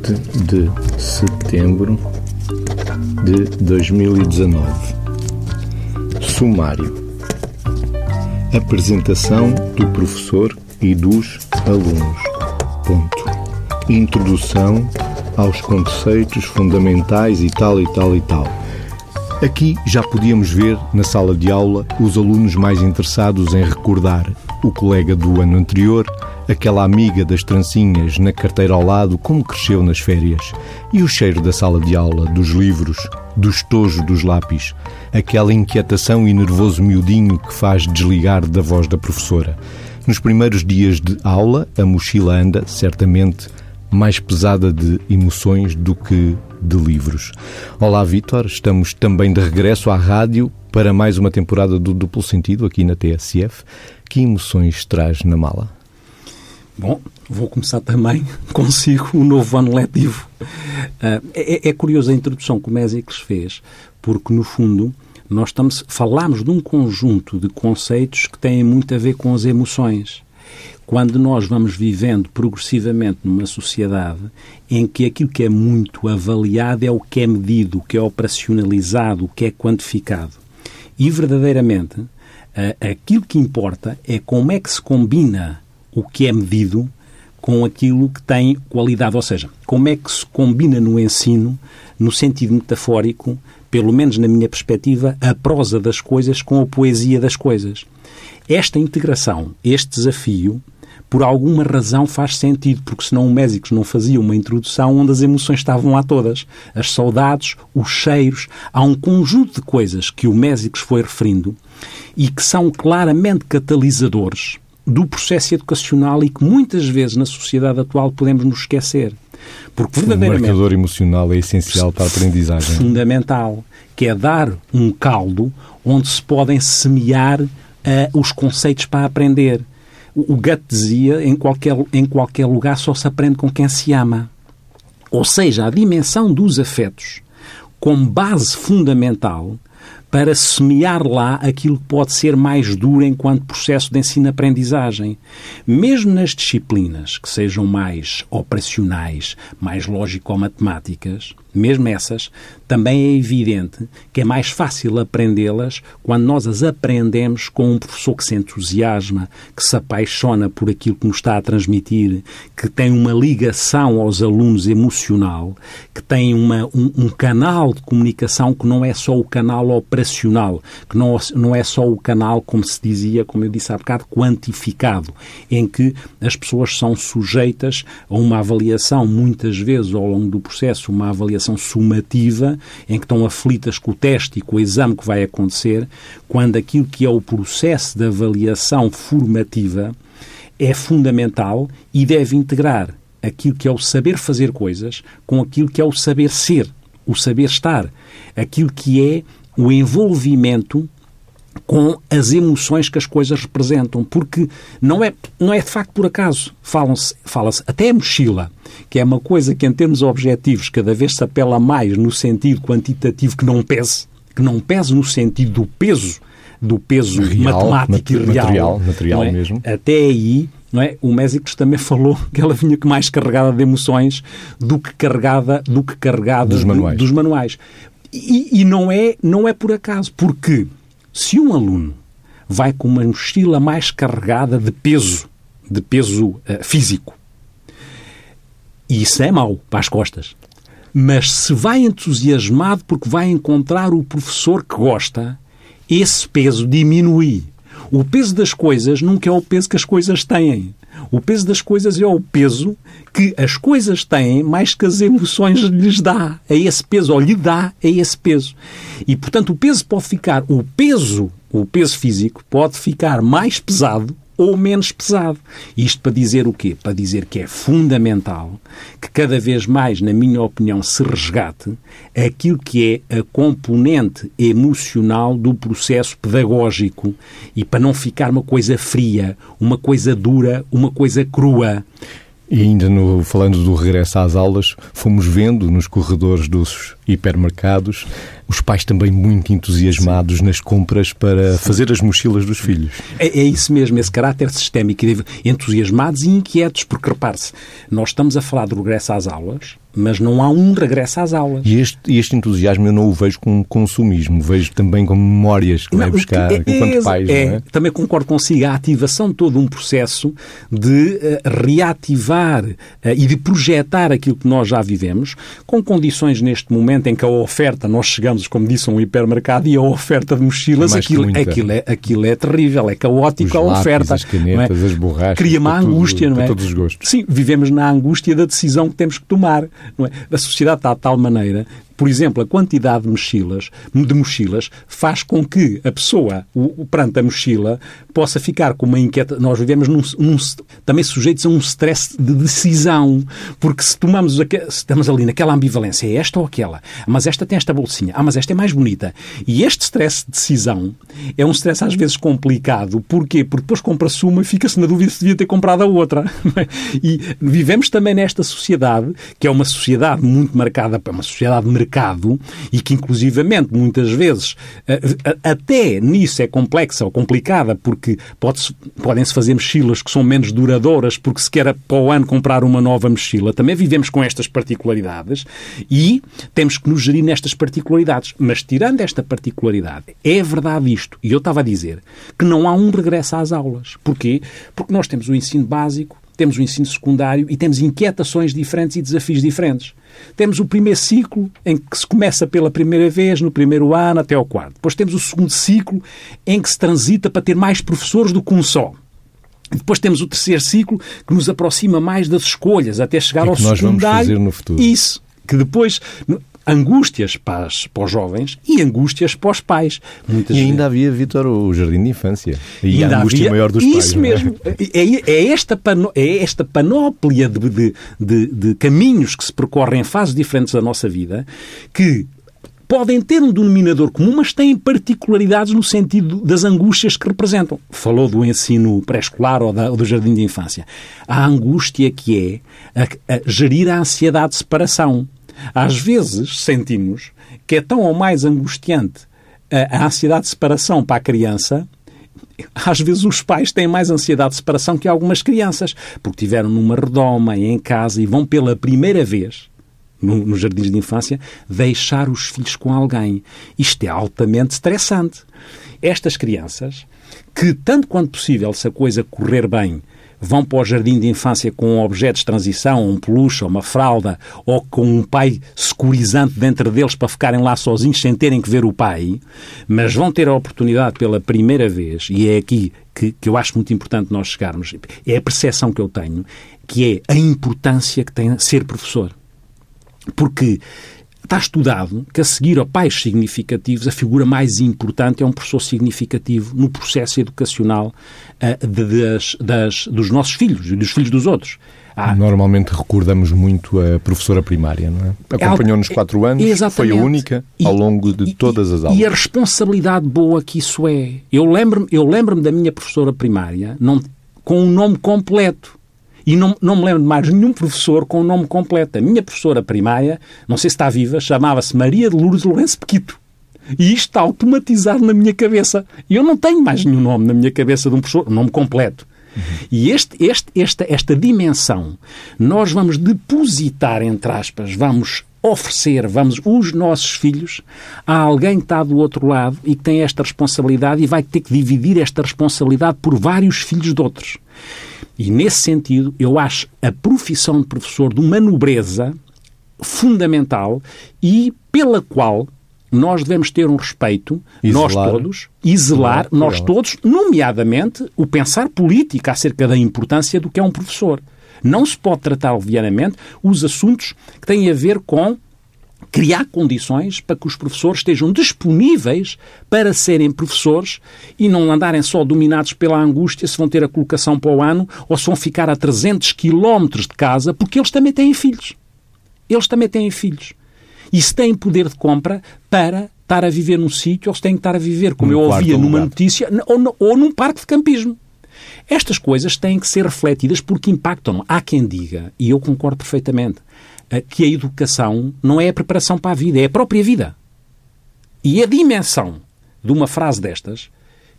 dia 20 de setembro de 2019. Sumário: Apresentação do professor e dos alunos. Ponto. Introdução aos conceitos fundamentais e tal e tal e tal. Aqui já podíamos ver, na sala de aula, os alunos mais interessados em recordar o colega do ano anterior, aquela amiga das trancinhas na carteira ao lado, como cresceu nas férias, e o cheiro da sala de aula, dos livros, do estojo dos lápis, aquela inquietação e nervoso miudinho que faz desligar da voz da professora. Nos primeiros dias de aula, a mochila anda, certamente, mais pesada de emoções do que de livros. Olá, Vítor. Estamos também de regresso à rádio para mais uma temporada do Duplo Sentido aqui na TSF. Que emoções traz na mala? Bom, vou começar também consigo o novo ano letivo. Uh, é, é curiosa a introdução que o Mésicles fez, porque, no fundo, nós estamos, falamos de um conjunto de conceitos que têm muito a ver com as emoções quando nós vamos vivendo progressivamente numa sociedade em que aquilo que é muito avaliado é o que é medido, o que é operacionalizado, o que é quantificado. E verdadeiramente, aquilo que importa é como é que se combina o que é medido com aquilo que tem qualidade, ou seja, como é que se combina no ensino, no sentido metafórico, pelo menos na minha perspectiva, a prosa das coisas com a poesia das coisas. Esta integração, este desafio, por alguma razão faz sentido, porque senão o Mésicos não fazia uma introdução onde as emoções estavam lá todas. As saudades, os cheiros, há um conjunto de coisas que o Mésicos foi referindo e que são claramente catalisadores do processo educacional e que muitas vezes na sociedade atual podemos nos esquecer. Porque verdadeiramente. O marcador emocional é essencial para a aprendizagem. Fundamental. Que é dar um caldo onde se podem semear uh, os conceitos para aprender. O Goethe dizia, em qualquer, em qualquer lugar só se aprende com quem se ama. Ou seja, a dimensão dos afetos como base fundamental para semear lá aquilo que pode ser mais duro enquanto processo de ensino-aprendizagem. Mesmo nas disciplinas que sejam mais operacionais, mais lógico-matemáticas, mesmo essas, também é evidente que é mais fácil aprendê-las quando nós as aprendemos com um professor que se entusiasma, que se apaixona por aquilo que nos está a transmitir, que tem uma ligação aos alunos emocional, que tem uma, um, um canal de comunicação que não é só o canal operacional, que não, não é só o canal, como se dizia, como eu disse há bocado, quantificado, em que as pessoas são sujeitas a uma avaliação, muitas vezes ao longo do processo, uma avaliação sumativa, em que estão aflitas com o teste e com o exame que vai acontecer, quando aquilo que é o processo de avaliação formativa é fundamental e deve integrar aquilo que é o saber fazer coisas com aquilo que é o saber ser, o saber estar, aquilo que é o envolvimento com as emoções que as coisas representam, porque não é, não é de facto por acaso. Fala-se fala até a mochila, que é uma coisa que em termos objetivos cada vez se apela mais no sentido quantitativo que não pese, que não pese no sentido do peso, do peso real, matemático e real. Material, material é? mesmo. Até aí, não é? O Mésicles também falou que ela vinha mais carregada de emoções do que carregada, do que carregada dos manuais. dos manuais. E, e não, é, não é por acaso, porque se um aluno vai com uma mochila mais carregada de peso, de peso uh, físico, e isso é mau para as costas. Mas se vai entusiasmado porque vai encontrar o professor que gosta, esse peso diminui. O peso das coisas nunca é o peso que as coisas têm. O peso das coisas é o peso que as coisas têm mais que as emoções lhes dá. É esse peso, ou lhe dá, é esse peso. E, portanto, o peso pode ficar, o peso, o peso físico, pode ficar mais pesado ou menos pesado. Isto para dizer o quê? Para dizer que é fundamental que cada vez mais, na minha opinião, se resgate aquilo que é a componente emocional do processo pedagógico e para não ficar uma coisa fria, uma coisa dura, uma coisa crua. E ainda no, falando do regresso às aulas, fomos vendo nos corredores dos hipermercados os pais também muito entusiasmados Sim. nas compras para Sim. fazer as mochilas dos filhos. É, é, isso mesmo, esse caráter sistémico, entusiasmados e inquietos, porque repare-se, nós estamos a falar do regresso às aulas, mas não há um regresso às aulas. E este, este entusiasmo eu não o vejo como consumismo, vejo também como memórias que não, vai buscar é, enquanto é, pais. É, é, Também concordo consigo, a ativação de todo um processo de uh, reativar uh, e de projetar aquilo que nós já vivemos, com condições neste momento em que a oferta, nós chegamos, como disse, a um hipermercado e a oferta de mochilas, aquilo, aquilo, é, aquilo é terrível, é caótico a oferta. As canetas, é? as borrachas. Cria uma angústia, tudo, não é? todos os gostos. Sim, vivemos na angústia da decisão que temos que tomar. É? A sociedade está de tal maneira por exemplo, a quantidade de mochilas, de mochilas faz com que a pessoa, o, perante a mochila, possa ficar com uma inquieta. Nós vivemos num, num, também sujeitos a um stress de decisão, porque se tomamos estamos ali naquela ambivalência, é esta ou aquela, mas esta tem esta bolsinha, ah, mas esta é mais bonita. E este stress de decisão é um stress às vezes complicado. Porquê? Porque depois compra-se uma e fica-se na dúvida se devia ter comprado a outra. e vivemos também nesta sociedade, que é uma sociedade muito marcada, uma sociedade mercado mercado e que, inclusivamente, muitas vezes, eh, eh, até nisso é complexa ou complicada, porque podem-se fazer mochilas que são menos duradouras, porque se quer para o ano comprar uma nova mochila. Também vivemos com estas particularidades e temos que nos gerir nestas particularidades. Mas, tirando esta particularidade, é verdade isto, e eu estava a dizer, que não há um regresso às aulas. Porquê? Porque nós temos o ensino básico, temos o ensino secundário e temos inquietações diferentes e desafios diferentes. Temos o primeiro ciclo, em que se começa pela primeira vez, no primeiro ano até ao quarto. Depois temos o segundo ciclo, em que se transita para ter mais professores do que um só. Depois temos o terceiro ciclo, que nos aproxima mais das escolhas, até chegar ao que secundário. nós vamos fazer no futuro. Isso. Que depois, angústias para, as, para os jovens e angústias para os pais. Muitas e ainda vezes. havia, Vitor, o jardim de infância. E ainda a angústia havia, maior dos isso pais. Isso é? mesmo. É, é, esta pano, é esta panóplia de, de, de, de caminhos que se percorrem em fases diferentes da nossa vida que podem ter um denominador comum, mas têm particularidades no sentido das angústias que representam. Falou do ensino pré-escolar ou, ou, do jardim de infância. A angústia que é a, a gerir a ansiedade de separação. Às vezes sentimos que é tão ou mais angustiante a, ansiedade de separação para a criança às vezes os pais têm mais ansiedade de separação que algumas crianças, porque tiveram numa redoma em casa e vão pela primeira vez no, nos jardins de infância deixar os filhos com alguém. Isto é altamente estressante. Estas crianças, que tanto quanto possível, se a coisa correr bem, vão para o jardim de infância com objetos de transição, um peluche, uma fralda, ou com um pai securizante dentro deles para ficarem lá sozinhos sem terem que ver o pai, mas vão ter a oportunidade pela primeira vez, e é aqui que, que eu acho muito importante nós chegarmos, é a percepção que eu tenho, que é a importância que tem ser professor. Porque Está estudado que, a seguir a pais significativos, a figura mais importante é um professor significativo no processo educacional uh, de, das, das, dos nossos filhos e dos filhos dos outros. Há... Normalmente recordamos muito a professora primária, não é? Acompanhou-nos quatro anos, Exatamente. foi a única ao longo de todas as aulas. E a responsabilidade boa que isso é. Eu lembro-me eu lembro da minha professora primária não, com um nome completo. E não, não me lembro de mais nenhum professor com o nome completo. A minha professora primária, não sei se está viva, chamava-se Maria de Lourdes Lourenço Pequito. E isto está automatizado na minha cabeça. Eu não tenho mais nenhum nome na minha cabeça de um professor, nome completo. Uhum. E este, este, esta, esta dimensão nós vamos depositar, entre aspas, vamos oferecer, vamos, os nossos filhos a alguém que está do outro lado e que tem esta responsabilidade e vai ter que dividir esta responsabilidade por vários filhos de outros. E nesse sentido, eu acho a profissão de professor de uma nobreza fundamental e pela qual nós devemos ter um respeito, nós todos, e zelar, nós todos, nomeadamente, o pensar político acerca da importância do que é um professor. Não se pode tratar obviamente, os assuntos que têm a ver com criar condições para que os professores estejam disponíveis para serem professores e não andarem só dominados pela angústia se vão ter a colocação para o ano ou se vão ficar a 300 quilómetros de casa, porque eles também têm filhos. Eles também têm filhos. E se têm poder de compra para estar a viver num sítio ou se têm que estar a viver, como eu ouvia numa notícia, ou, ou num parque de campismo. Estas coisas têm que ser refletidas porque impactam. Há quem diga, e eu concordo perfeitamente, eh, que a educação não é a preparação para a vida, é a própria vida. E a dimensão de uma frase destas,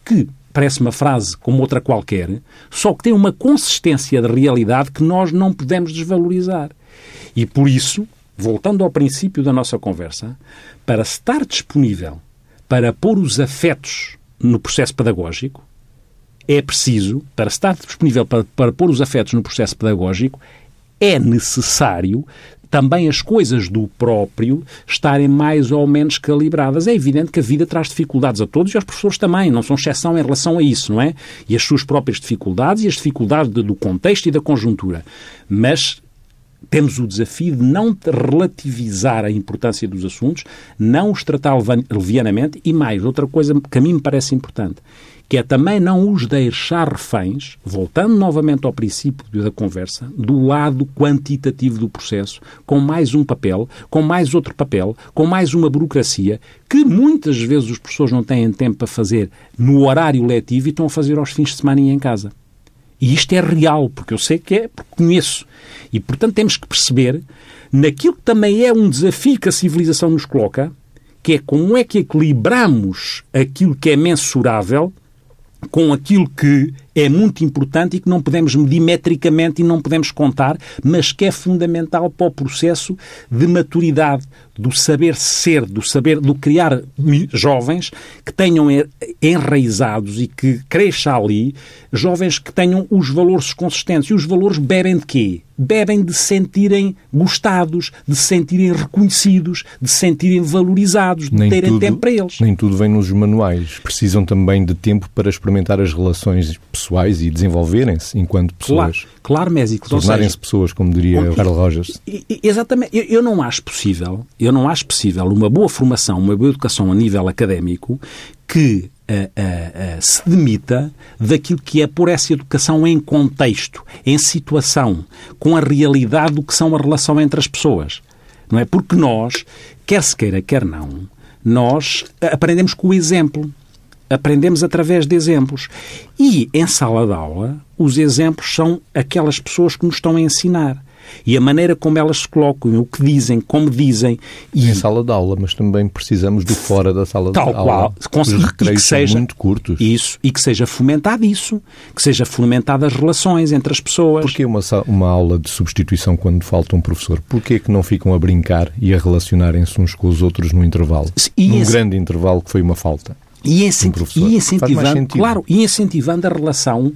que parece uma frase como outra qualquer, só que tem uma consistência de realidade que nós não podemos desvalorizar. E por isso, voltando ao princípio da nossa conversa, para estar disponível para pôr os afetos no processo pedagógico, é preciso, para estar disponível para, para pôr os afetos no processo pedagógico, é necessário também as coisas do próprio estarem mais ou menos calibradas. É evidente que a vida traz dificuldades a todos e aos professores também, não são exceção em relação a isso, não é? E as suas próprias dificuldades e as dificuldades do contexto e da conjuntura. Mas temos o desafio de não relativizar a importância dos assuntos, não os tratar levianamente e mais, outra coisa que a mim me parece importante, que é também não os deixar reféns, voltando novamente ao princípio da conversa, do lado quantitativo do processo, com mais um papel, com mais outro papel, com mais uma burocracia, que muitas vezes os professores não têm tempo para fazer no horário letivo e estão a fazer aos fins de semana e em casa. E isto é real, porque eu sei que é, porque conheço. E, portanto, temos que perceber, naquilo que também é um desafio que a civilização nos coloca, que é como é que equilibramos aquilo que é mensurável com aquilo que é muito importante e que não podemos medir metricamente e não podemos contar, mas que é fundamental para o processo de maturidade, do saber ser, do saber, do criar jovens que tenham enraizados e que cresça ali, jovens que tenham os valores consistentes. E os valores bebem de quê? Bebem de sentirem gostados, de sentirem reconhecidos, de sentirem valorizados, de nem terem tudo, tempo para eles. Nem tudo vem nos manuais. Precisam também de tempo para experimentar as relações pessoais e desenvolverem-se enquanto pessoas. Claro, claro Mésicos. Tornarem-se pessoas, como diria o Carl Rogers. Exatamente. Eu, eu, não acho possível, eu não acho possível uma boa formação, uma boa educação a nível académico que uh, uh, uh, se demita daquilo que é por essa educação em contexto, em situação, com a realidade do que são a relação entre as pessoas. Não é? Porque nós, quer se queira, quer não, nós aprendemos com o exemplo. Aprendemos através de exemplos. E, em sala de aula, os exemplos são aquelas pessoas que nos estão a ensinar e a maneira como elas se colocam, o que dizem, como dizem. E... Em sala de aula, mas também precisamos do fora da sala Tal de aula. Qual, Os recreios seja, muito curtos. Isso, e que seja fomentado isso, que seja fomentada as relações entre as pessoas. Porquê uma, uma aula de substituição quando falta um professor? Porquê que não ficam a brincar e a relacionarem-se uns com os outros no intervalo? E Num esse... grande intervalo que foi uma falta. E, incenti um e incentivando, claro, e incentivando a relação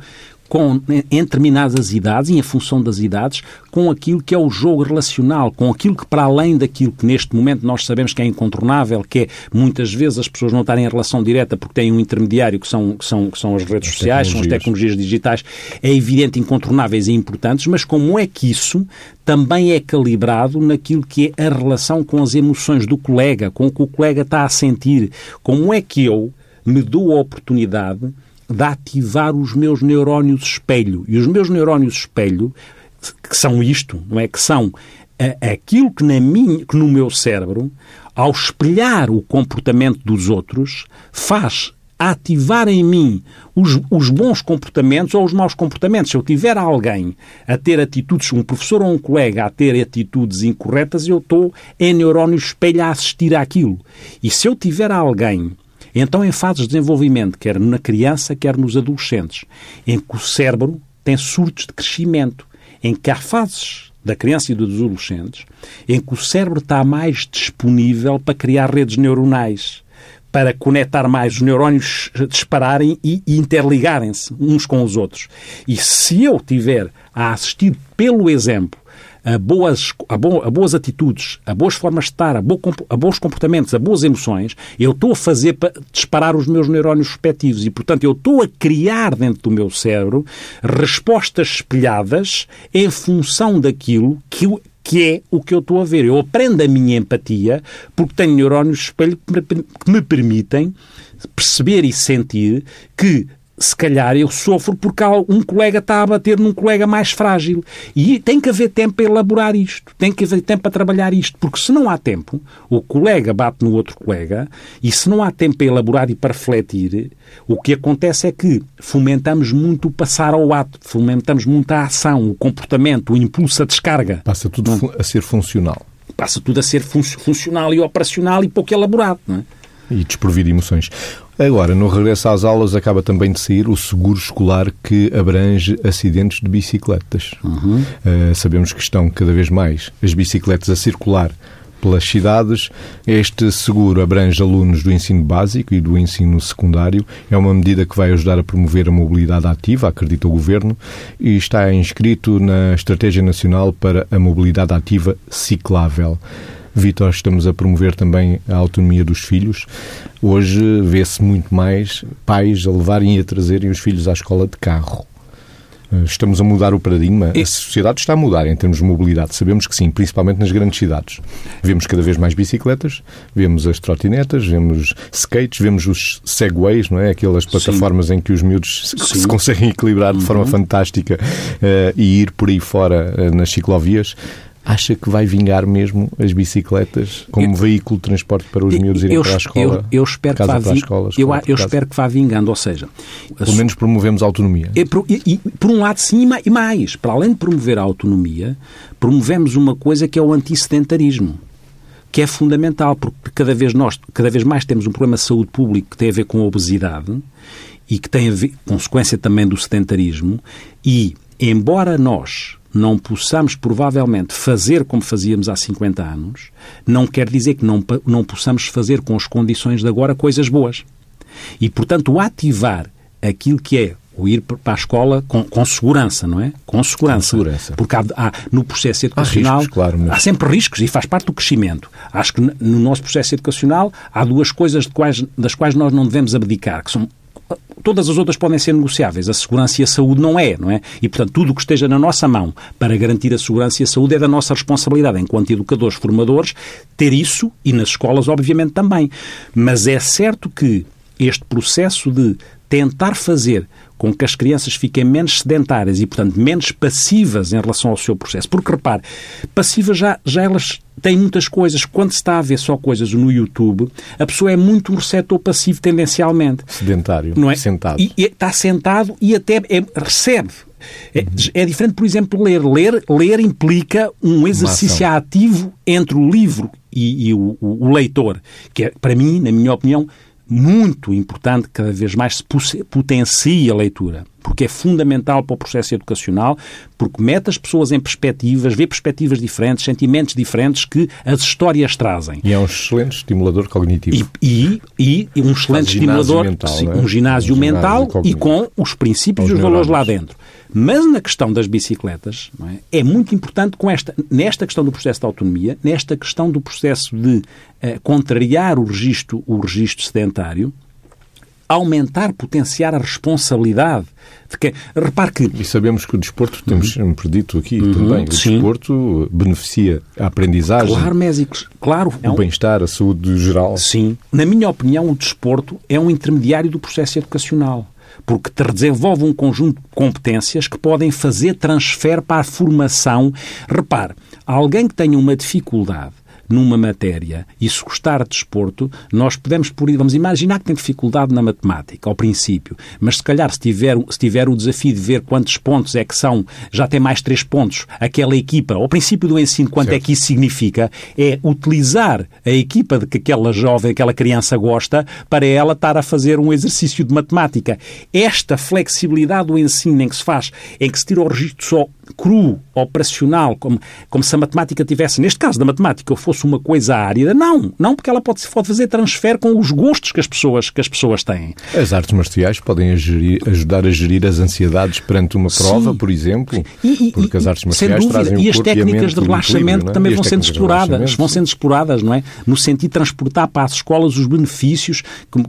com, em determinadas idades e em função das idades, com aquilo que é o jogo relacional, com aquilo que, para além daquilo que neste momento nós sabemos que é incontornável, que é muitas vezes as pessoas não estarem em relação direta porque têm um intermediário que são, que são, que são as redes as sociais, são as tecnologias digitais, é evidente incontornáveis e importantes, mas como é que isso também é calibrado naquilo que é a relação com as emoções do colega, com o que o colega está a sentir, como é que eu me dou a oportunidade de ativar os meus neurónios espelho. E os meus neurónios espelho, que são isto, não é? Que são aquilo que, na minha, que no meu cérebro, ao espelhar o comportamento dos outros, faz ativar em mim os, os, bons comportamentos ou os maus comportamentos. Se eu tiver alguém a ter atitudes, um professor ou um colega a ter atitudes incorretas, eu estou em neurónio espelho a assistir àquilo. E se eu tiver alguém então, em fases de desenvolvimento, quer na criança, quer nos adolescentes, em que o cérebro tem surtos de crescimento, em que há fases da criança e dos adolescentes em que o cérebro está mais disponível para criar redes neuronais, para conectar mais os neurónios dispararem e interligarem-se uns com os outros. E se eu tiver a assistir pelo exemplo a boas, a, bo, a boas atitudes, a boas formas de estar, a, bo, a bons comportamentos, a boas emoções, eu estou a fazer para disparar os meus neurónios respectivos e, portanto, eu estou a criar dentro do meu cérebro respostas espelhadas em função daquilo que, que é o que eu estou a ver. Eu aprendo a minha empatia porque tenho neurónios espelho que me permitem perceber e sentir que se calhar eu sofro porque um colega está a bater num colega mais frágil. E tem que haver tempo para elaborar isto, tem que haver tempo para trabalhar isto, porque se não há tempo, o colega bate no outro colega, e se não há tempo para elaborar e para refletir, o que acontece é que fomentamos muito o passar ao ato, fomentamos muito a ação, o comportamento, o impulso, a descarga. Passa tudo não? a ser funcional. Passa tudo a ser fun funcional e operacional e pouco elaborado. Não é? E desprovido de emoções. Agora, no regresso às aulas, acaba também de sair o seguro escolar que abrange acidentes de bicicletas. Uhum. Uh, sabemos que estão cada vez mais as bicicletas a circular pelas cidades. Este seguro abrange alunos do ensino básico e do ensino secundário. É uma medida que vai ajudar a promover a mobilidade ativa, acredita o Governo, e está inscrito na Estratégia Nacional para a Mobilidade Ativa Ciclável. Vitor, estamos a promover também a autonomia dos filhos. Hoje vê-se muito mais pais a levarem e a trazerem os filhos à escola de carro. Eh, estamos a mudar o paradigma. A sociedade está a mudar em termos de mobilidade. Sabemos que sim, principalmente nas grandes cidades. Vemos cada vez mais bicicletas, vemos as trotinetas, vemos skates, vemos os segways, não é? Aquelas plataformas sim. em que os miúdos se, se conseguem equilibrar de forma uhum. fantástica uh, e ir por aí fora uh, nas ciclovias acha que vai vingar mesmo as bicicletas como eu, veículo de transporte para os miúdos irem eu, para a escola? Eu, eu espero que vá vi, escola, eu, eu espero que vá vingando, ou seja... Pelo menos promovemos a autonomia. E, por, e, e, por um lado sim, e mais, para além de promover a autonomia, promovemos uma coisa que é o antissedentarismo que é fundamental, porque cada vez nós, cada vez mais temos um problema de saúde pública que tem a ver com a obesidade e que tem a ver, consequência também do sedentarismo, e embora nós não possamos provavelmente fazer como fazíamos há 50 anos, não quer dizer que não, não possamos fazer com as condições de agora coisas boas. E, portanto, ativar aquilo que é o ir para a escola com, com segurança, não é? Com segurança. Com segurança. Porque há, há, no processo educacional há, riscos, claro, mas... há sempre riscos e faz parte do crescimento. Acho que no nosso processo educacional há duas coisas quais, das quais nós não devemos abdicar, que são todas as outras podem ser negociáveis. A segurança e a saúde não é, não é? E, portanto, tudo o que esteja na nossa mão para garantir a segurança e a saúde é da nossa responsabilidade, enquanto educadores, formadores, ter isso e nas escolas, obviamente, também. Mas é certo que este processo de tentar fazer com que as crianças fiquem menos sedentárias e, portanto, menos passivas em relação ao seu processo. Porque, repare, passivas já, já elas têm muitas coisas. Quando se está a ver só coisas no YouTube, a pessoa é muito um receptor passivo tendencialmente. Sedentário, não é? sentado. E, e está sentado e até é, recebe. É, é, diferente, por exemplo, ler. ler. Ler implica um exercício ativo entre o livro e, e o, o, o leitor, que é, para mim, na minha opinião, muito importante, cada vez mais se potencie a leitura, porque é fundamental para o processo educacional, porque mete as pessoas em perspectivas, vê perspectivas diferentes, sentimentos diferentes que as histórias trazem. E é um excelente estimulador cognitivo. E, e, e um excelente estimulador, mental, sim, é? um ginásio, um mental ginásio e com os princípios e os valores lá dentro. Mas na questão das bicicletas, é? é? muito importante com esta, nesta questão do processo de autonomia, nesta questão do processo de eh, contrariar o registro, o registro sedentário, aumentar, potenciar a responsabilidade de quem. Repare que. E sabemos que o desporto, temos uhum. sempre dito aqui uhum, também, o sim. desporto beneficia a aprendizagem. Claro, Mésicos, claro. O é bem-estar, a saúde geral. Sim. Na minha opinião, o desporto é um intermediário do processo educacional porque te desenvolve um conjunto de competências que podem fazer transfer para a formação. Repare, alguém que tenha uma dificuldade numa matéria e se gostar de desporto, nós podemos, por, vamos imaginar que tem dificuldade na matemática, ao princípio, mas se calhar se tiver, se tiver o desafio de ver quantos pontos é que são, já tem mais três pontos, aquela equipa, ao princípio do ensino, quanto é certo. é que isso significa, é utilizar a equipa de que aquela jovem, aquela criança gosta, para ela estar a fazer um exercício de matemática. Esta flexibilidade do ensino em que se faz, em que se tira o registro só cru, operacional, como, como se a matemática tivesse, neste caso da matemática, fosse uma coisa árida. Não, não, porque ela pode, pode fazer transfer com os gostos que as pessoas, que as pessoas têm. As artes marciais podem a gerir, ajudar a gerir as ansiedades perante uma prova, Sim. por exemplo, e, e, porque as artes marciais trazem E as técnicas de relaxamento é? também vão sendo exploradas, vão sendo exploradas, não é? No sentido de transportar para as escolas os benefícios que,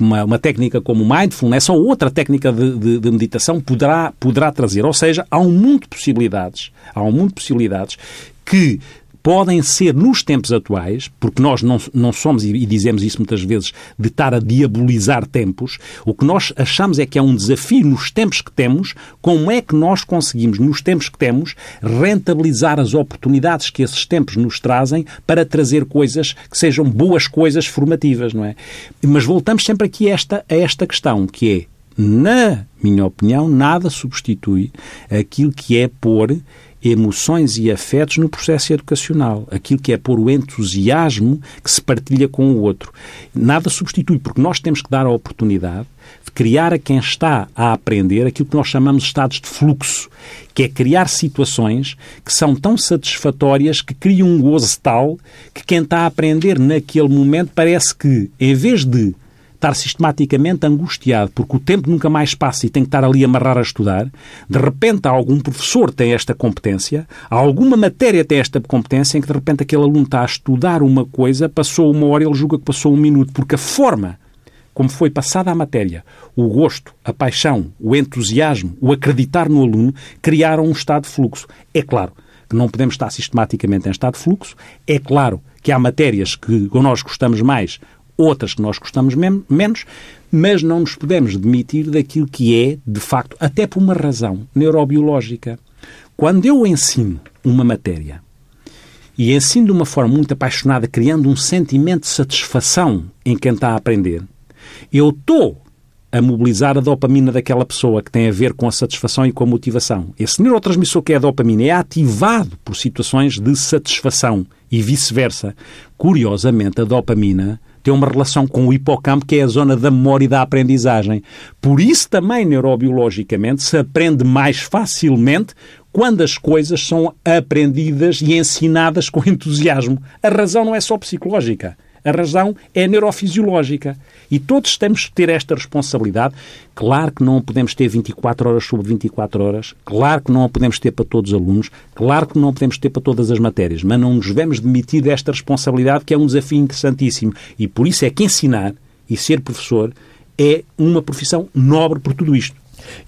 uma, uma, técnica como o mindfulness ou outra técnica de, de, de meditação poderá, poderá trazer. Ou seja, há um mundo de possibilidades, há um mundo de possibilidades que podem ser, nos tempos atuais, porque nós não, não somos, e dizemos isso muitas vezes, de estar a diabolizar tempos, o que nós achamos é que é um desafio nos tempos que temos, como é que nós conseguimos, nos tempos que temos, rentabilizar as oportunidades que esses tempos nos trazem para trazer coisas que sejam boas coisas formativas, não é? Mas voltamos sempre aqui a esta, a esta questão, que é, na minha opinião, nada substitui aquilo que é pôr emoções e afetos no processo educacional. Aquilo que é pôr o entusiasmo que se partilha com o outro. Nada substitui, porque nós temos que dar a oportunidade de criar a quem está a aprender aquilo que nós chamamos de estados de fluxo, que é criar situações que são tão satisfatórias que criam um gozo tal que quem está a aprender naquele momento parece que, em vez de estar sistematicamente angustiado porque o tempo nunca mais passa e tem que estar ali amarrar a estudar, de repente algum professor tem esta competência, alguma matéria tem esta competência em que de repente aquele aluno está a estudar uma coisa, passou uma hora e ele julga que passou um minuto, porque a forma como foi passada a matéria, o gosto, a paixão, o entusiasmo, o acreditar no aluno, criaram um estado de fluxo. É claro que não podemos estar sistematicamente em estado de fluxo, é claro que há matérias que nós gostamos mais, outras que nós gostamos menos, mas não nos podemos demitir daquilo que é, de facto, até por uma razão neurobiológica. Quando eu ensino uma matéria e ensino de uma forma muito apaixonada, criando um sentimento de satisfação em quem está a aprender, eu estou a mobilizar a dopamina daquela pessoa que tem a ver com a satisfação e com a motivação. Esse neurotransmissor que é a dopamina é ativado por situações de satisfação e vice-versa. Curiosamente, a dopamina tem uma relação com o hipocampo, que é a zona da memória e da aprendizagem. Por isso, também neurobiologicamente, se aprende mais facilmente quando as coisas são aprendidas e ensinadas com entusiasmo. A razão não é só psicológica. A razão é neurofisiológica. E todos temos que ter esta responsabilidade. Claro que não podemos ter 24 horas sobre 24 horas. Claro que não podemos ter para todos os alunos. Claro que não podemos ter para todas as matérias. Mas não nos devemos demitir desta responsabilidade, que é um desafio interessantíssimo. E por isso é que ensinar e ser professor é uma profissão nobre por tudo isto.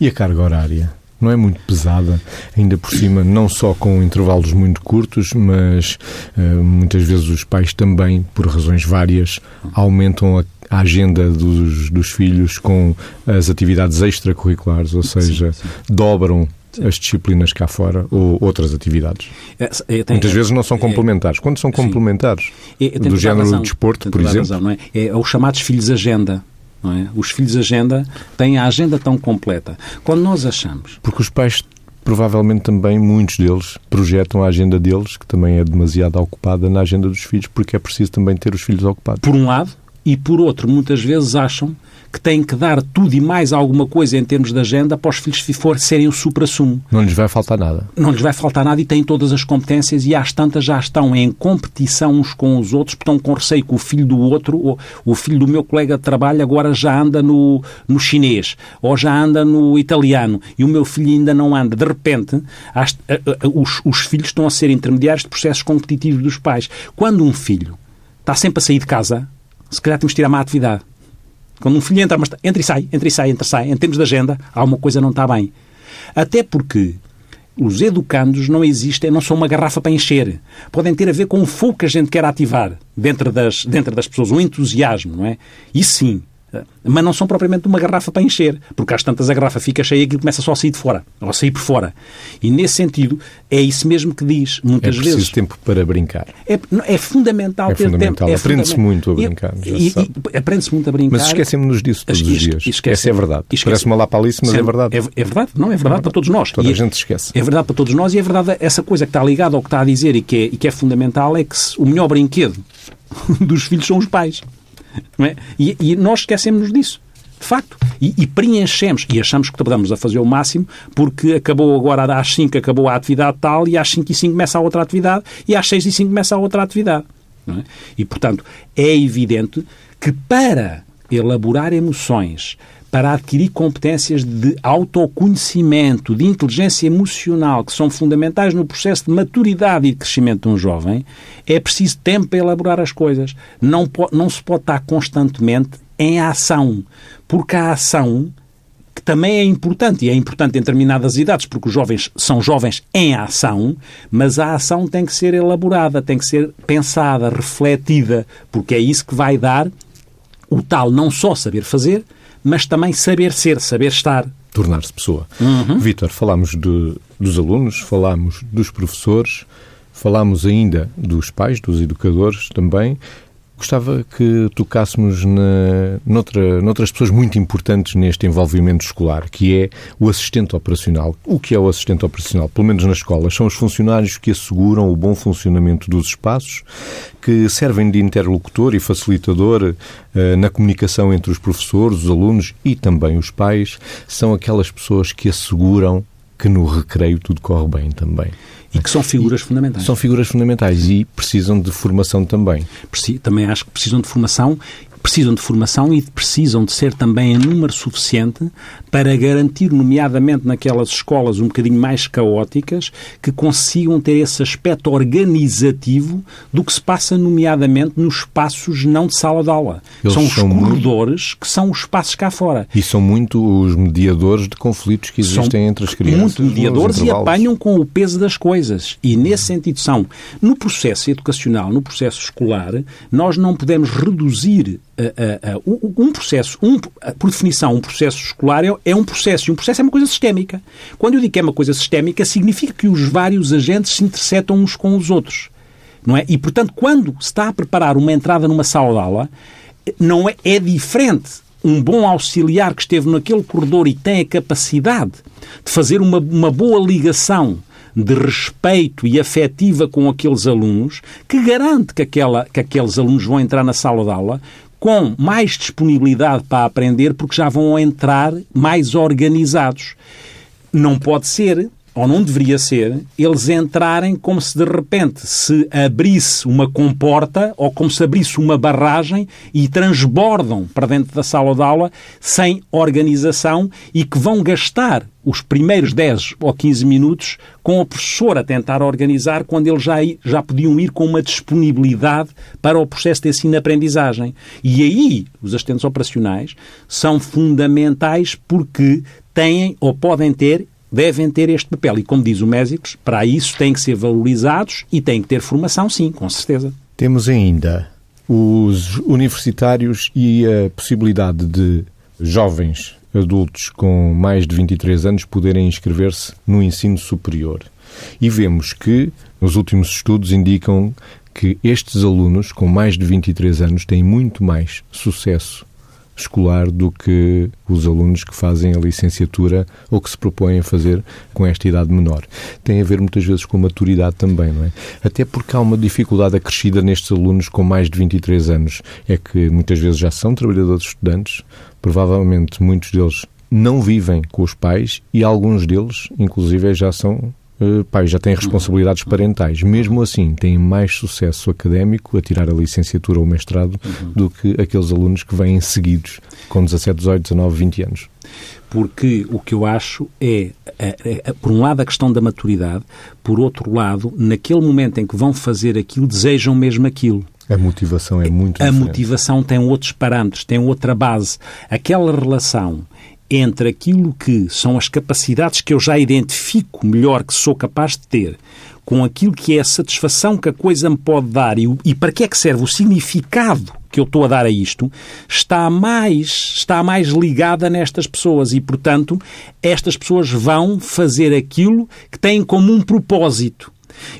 E a carga horária? Não é muito pesada, ainda por cima, não só com intervalos muito curtos, mas uh, muitas vezes os pais também, por razões várias, aumentam a, a agenda dos, dos filhos com as atividades extracurriculares, ou seja, sim, sim. dobram as disciplinas cá fora ou outras atividades. É, tenho, Muitas vezes não são é, complementares. Quando são complementares, do género razão, do desporto, por exemplo. Razão, não é? é os chamados filhos agenda. É? Os filhos agenda têm a agenda tão completa. Quando nós achamos. Porque os pais provavelmente também muitos deles projetam a agenda deles, que também é demasiado ocupada na agenda dos filhos, porque é preciso também ter os filhos ocupados. Por um lado, e por outro, muitas vezes acham que têm que dar tudo e mais alguma coisa em termos de agenda para os filhos for serem o supra-sumo. Não lhes vai faltar nada. Não lhes vai faltar nada e têm todas as competências e às tantas já estão em competição uns com os outros, estão com receio que o filho do outro, ou o filho do meu colega de trabalho agora já anda no, no chinês, ou já anda no italiano, e o meu filho ainda não anda. De repente, as, os, os filhos estão a ser intermediários de processos competitivos dos pais. Quando um filho está sempre a sair de casa, se calhar temos de tirar uma atividade quando um filho entra, mas entra e sai, entra e sai, entra e sai, em termos de agenda, alguma coisa não está bem. Até porque os educandos não existem, não são uma garrafa para encher. Podem ter a ver com o fogo que a gente quer ativar dentro das, dentro das pessoas, um entusiasmo, não é? E sim, mas não são propriamente uma garrafa para encher, porque às tantas a garrafa fica cheia e aquilo começa só a sair de fora, ou a sair por fora. E nesse sentido, é isso mesmo que diz, muitas vezes. É preciso tempo para brincar. É, é fundamental é ter fundamental. tempo. É Aprende-se muito a brincar. Aprende-se muito a brincar. Mas esquecemos-nos disso todos os dias. Esquece, Essa é verdade. Parece uma lapalice, mas é verdade. É, é, verdade, não, é verdade para todos nós. Toda e a gente esquece. É verdade para todos nós e é verdade essa coisa que está ligada ao que está a dizer e que é, e que é fundamental é que o melhor brinquedo dos filhos são os pais. É? E, e nós esquecemos disso. De facto. E, e, preenchemos. E achamos que estamos a fazer o máximo porque acabou agora às 5 acabou a atividade tal e às 5 e 5 começa a outra atividade e às 6 e 5 começa a outra atividade. É? E, portanto, é evidente que para elaborar emoções, para adquirir competências de autoconhecimento, de inteligência emocional, que são fundamentais no processo de maturidade e de crescimento de um jovem, é preciso tempo para elaborar as coisas. Não, não se pode estar constantemente em ação. Porque a ação que também é importante, e é importante em determinadas idades, porque os jovens são jovens em ação, mas a ação tem que ser elaborada, tem que ser pensada, refletida, porque é isso que vai dar o tal não só saber fazer, mas também saber ser, saber estar. Tornar-se pessoa. Uhum. Vítor, falámos de, dos alunos, falámos dos professores, falámos ainda dos pais, dos educadores também. Gostava que tocássemos na, noutra, noutras pessoas muito importantes neste envolvimento escolar, que é o assistente operacional. O que é o assistente operacional? Pelo menos nas escolas, são os funcionários que asseguram o bom funcionamento dos espaços, que servem de interlocutor e facilitador uh, na comunicação entre os professores, os alunos e também os pais. São aquelas pessoas que asseguram que no recreio tudo corre bem também. E que são figuras fundamentais. São figuras fundamentais e precisam de formação também. Também acho que precisam de formação precisam de formação e precisam de ser também em número suficiente para garantir, nomeadamente naquelas escolas um bocadinho mais caóticas, que consigam ter esse aspecto organizativo do que se passa, nomeadamente, nos espaços não de sala de aula. Eles são os corredores muito... que são os espaços cá fora. E são muito os mediadores de conflitos que existem são entre as crianças. Muito mediadores e apanham com o peso das coisas. E, nesse sentido, são. No processo educacional, no processo escolar, nós não podemos reduzir um processo, um, por definição, um processo escolar é, é, um processo, e um processo é uma coisa sistémica. Quando eu digo que é uma coisa sistémica, significa que os vários agentes se interceptam uns com os outros. Não é? E, portanto, quando se está a preparar uma entrada numa sala de aula, não é, é diferente um bom auxiliar que esteve naquele corredor e tem a capacidade de fazer uma, uma boa ligação de respeito e afetiva com aqueles alunos, que garante que, aquela, que aqueles alunos vão entrar na sala de aula com mais disponibilidade para aprender, porque já vão entrar mais organizados. Não pode ser ou não deveria ser, eles entrarem como se de repente se abrisse uma comporta ou como se abrisse uma barragem e transbordam para dentro da sala de aula sem organização e que vão gastar os primeiros 10 ou 15 minutos com o professor a tentar organizar quando eles já, já podiam ir com uma disponibilidade para o processo de ensino-aprendizagem. E aí os assistentes operacionais são fundamentais porque têm ou podem ter devem ter este papel. E, como diz o Mésicos, para isso têm que ser valorizados e têm que ter formação, sim, com certeza. Temos ainda os universitários e a possibilidade de jovens adultos com mais de 23 anos poderem inscrever-se no ensino superior. E vemos que os últimos estudos indicam que estes alunos com mais de 23 anos têm muito mais sucesso escolar do que os alunos que fazem a licenciatura ou que se propõem a fazer com esta idade menor. Tem a ver muitas vezes com maturidade também, não é? Até porque há uma dificuldade acrescida nestes alunos com mais de 23 anos. É que muitas vezes já são trabalhadores estudantes, provavelmente muitos deles não vivem com os pais e alguns deles, inclusive, já são uh, pais, já têm responsabilidades parentais. Mesmo assim, têm mais sucesso académico a tirar a licenciatura ou o mestrado uhum. do que aqueles alunos que vêm seguidos com 17, 18, 19, 20 anos porque o que eu acho é, é, é, por um lado, a questão da maturidade, por outro lado, naquele momento em que vão fazer aquilo, desejam mesmo aquilo. A motivação é muito A diferente. motivação tem outros parâmetros, tem outra base. Aquela relação entre aquilo que são as capacidades que eu já identifico melhor que sou capaz de ter, com aquilo que é a satisfação que a coisa me pode dar e, e para que é que serve o significado que eu estou a dar a isto, está mais, está mais ligada nestas pessoas e, portanto, estas pessoas vão fazer aquilo que têm como um propósito.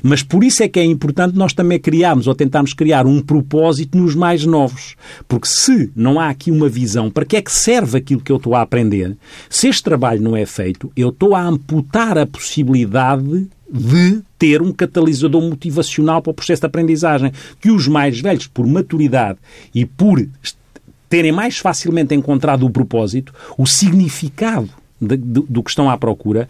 Mas por isso é que é importante nós também criarmos ou tentarmos criar um propósito nos mais novos. Porque se não há aqui uma visão para que é que serve aquilo que eu estou a aprender, se este trabalho não é feito, eu estou a amputar a possibilidade de ter um catalisador motivacional para o processo de aprendizagem. Que os mais velhos, por maturidade e por terem mais facilmente encontrado o propósito, o significado de, de, do que estão à procura,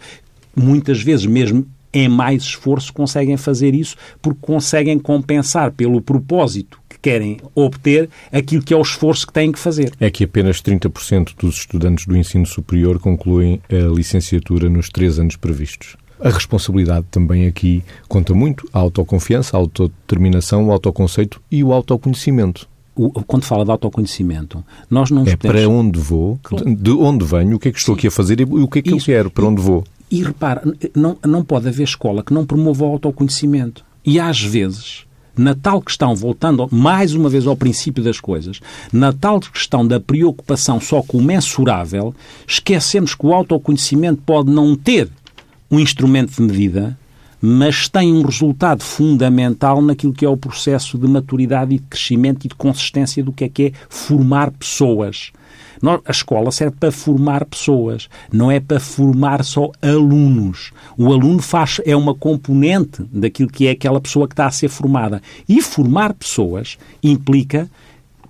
muitas vezes mesmo em mais esforço conseguem fazer isso porque conseguem compensar pelo propósito que querem obter aquilo que é o esforço que têm que fazer. É que apenas 30% dos estudantes do ensino superior concluem a licenciatura nos três anos previstos. A responsabilidade também aqui conta muito. A autoconfiança, a autodeterminação, o autoconceito e o autoconhecimento. Quando fala de autoconhecimento, nós não É podemos... para onde vou, de onde venho, o que é que estou aqui a fazer e o que é que Isso. eu quero, para onde vou. E, e repara, não, não pode haver escola que não promova o autoconhecimento. E às vezes na tal questão, voltando mais uma vez ao princípio das coisas, na tal questão da preocupação só com o mensurável, esquecemos que o autoconhecimento pode não ter um instrumento de medida, mas tem um resultado fundamental naquilo que é o processo de maturidade e de crescimento e de consistência do que é que é formar pessoas. A escola serve para formar pessoas, não é para formar só alunos. O aluno faz, é uma componente daquilo que é aquela pessoa que está a ser formada. E formar pessoas implica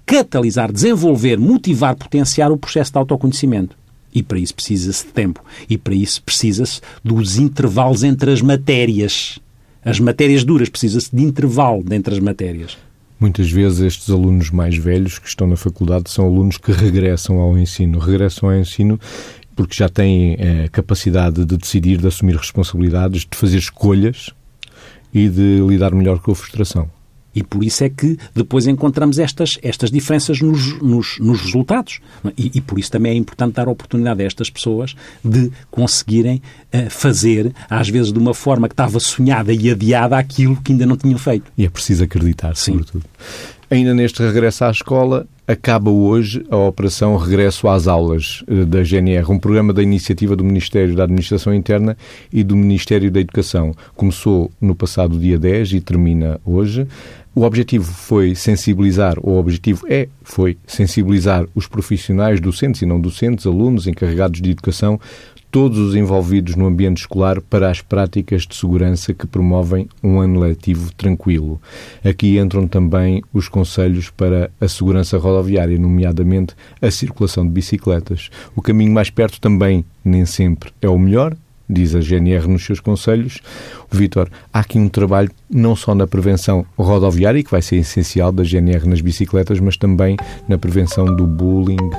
catalisar, desenvolver, motivar, potenciar o processo de autoconhecimento. E para isso precisa-se de tempo. E para isso precisa-se dos intervalos entre as matérias. As matérias duras, precisa-se de intervalo entre as matérias. Muitas vezes estes alunos mais velhos que estão na faculdade são alunos que regressam ao ensino. Regressam ao ensino porque já têm é, capacidade de decidir, de assumir responsabilidades, de fazer escolhas e de lidar melhor com a frustração. E por isso é que depois encontramos estas, estas diferenças nos, nos, nos resultados. E, e, por isso também é importante dar a oportunidade a estas pessoas de conseguirem uh, fazer, às vezes de uma forma que estava sonhada e adiada, aquilo que ainda não tinham feito. E é preciso acreditar, Sim. sobretudo. Ainda neste regresso à escola, acaba hoje a operação Regresso às Aulas eh, da GNR, um programa da iniciativa do Ministério da Administração Interna e do Ministério da Educação. Começou no passado dia 10 e termina hoje. O objetivo foi sensibilizar, ou o objetivo é, foi sensibilizar os profissionais docentes e não docentes, alunos, encarregados de educação, todos os envolvidos no ambiente escolar para as práticas de segurança que promovem um ano letivo tranquilo. Aqui entram também os conselhos para a segurança rodoviária, nomeadamente a circulação de bicicletas. O caminho mais perto também nem sempre é o melhor, diz a GNR nos seus conselhos. Vítor, há aqui um trabalho não só na prevenção rodoviária, que vai ser essencial da GNR nas bicicletas, mas também na prevenção do bullying,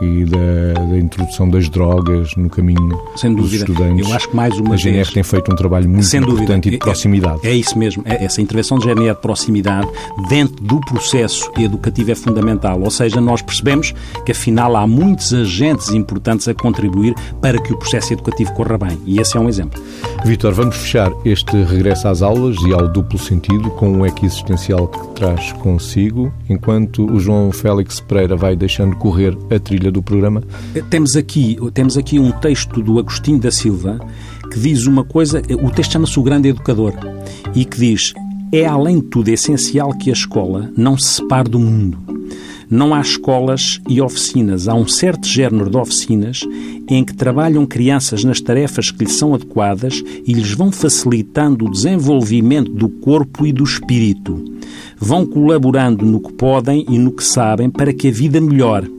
e da, da, introdução das drogas no caminho Sem dúvida. dos estudantes. Eu acho que mais uma a GNR vez, tem feito um trabalho muito importante dúvida. e de proximidade. É, é, isso mesmo. É, essa intervenção de GNR de proximidade dentro do processo educativo é fundamental. Ou seja, nós percebemos que afinal há muitos agentes importantes a contribuir para que o processo educativo corra bem. E esse é um exemplo. Vitor, vamos fechar este regresso às aulas e ao duplo sentido com um eco existencial que traz consigo, enquanto o João Félix Pereira vai deixando correr a trilha do programa? Temos aqui, temos aqui um texto do Agostinho da Silva que diz uma coisa, o texto chama-se O Grande Educador, e que diz: É além de tudo essencial que a escola não se separe do mundo. Não há escolas e oficinas, há um certo género de oficinas em que trabalham crianças nas tarefas que lhes são adequadas e lhes vão facilitando o desenvolvimento do corpo e do espírito. Vão colaborando no que podem e no que sabem para que a vida melhore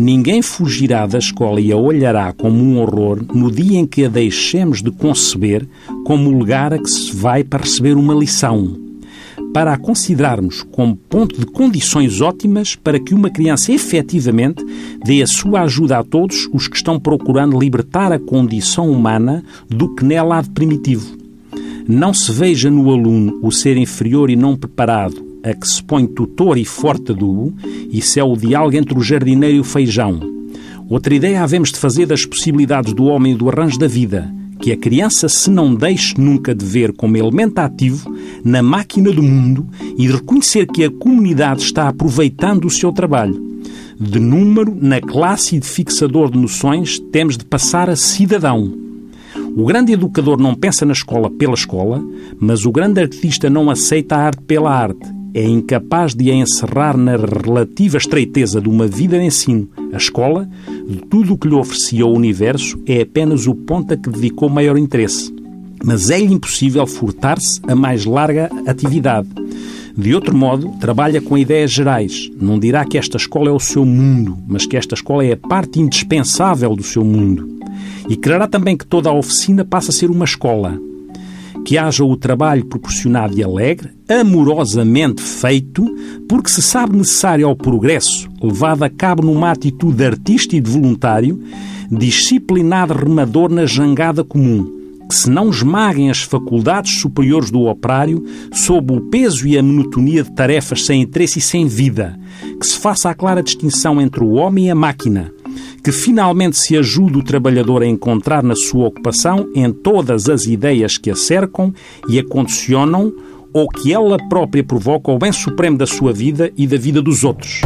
Ninguém fugirá da escola e a olhará como um horror no dia em que a deixemos de conceber como o lugar a que se vai para receber uma lição. Para a considerarmos como ponto de condições ótimas para que uma criança efetivamente dê a sua ajuda a todos os que estão procurando libertar a condição humana do que nela há de primitivo. Não se veja no aluno o ser inferior e não preparado, a que se põe tutor e forte adubo, isso é o diálogo entre o jardineiro e o feijão. Outra ideia havemos de fazer das possibilidades do homem e do arranjo da vida, que a criança se não deixe nunca de ver como elemento ativo na máquina do mundo e de reconhecer que a comunidade está aproveitando o seu trabalho. De número, na classe de fixador de noções, temos de passar a cidadão. O grande educador não pensa na escola pela escola, mas o grande artista não aceita a arte pela arte é incapaz de a encerrar na relativa estreiteza de uma vida de ensino. A escola, de tudo o que lhe oferecia o universo, é apenas o ponto a que dedicou maior interesse. Mas é-lhe impossível furtar-se a mais larga atividade. De outro modo, trabalha com ideias gerais. Não dirá que esta escola é o seu mundo, mas que esta escola é a parte indispensável do seu mundo. E quererá também que toda a oficina passe a ser uma escola que haja o trabalho proporcionado e alegre, amorosamente feito, porque se sabe necessário ao progresso, levado a cabo numa atitude de artista e de voluntário, disciplinado remador na jangada comum, que se não esmaguem as faculdades superiores do operário sob o peso e a monotonia de tarefas sem interesse e sem vida, que se faça a clara distinção entre o homem e a máquina, que finalmente se ajude o trabalhador a encontrar na sua ocupação em todas as ideias que a cercam e a condicionam ou que ela própria provoca o bem supremo da sua vida e da vida dos outros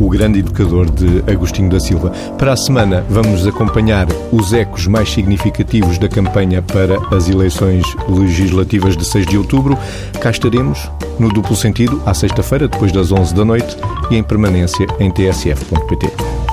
o grande educador de Agostinho da Silva. Para a semana vamos acompanhar os ecos mais significativos da campanha para as eleições legislativas de 6 de outubro. Cá estaremos no duplo sentido, à sexta-feira, depois das 11 da noite, e em permanência em tsf.pt.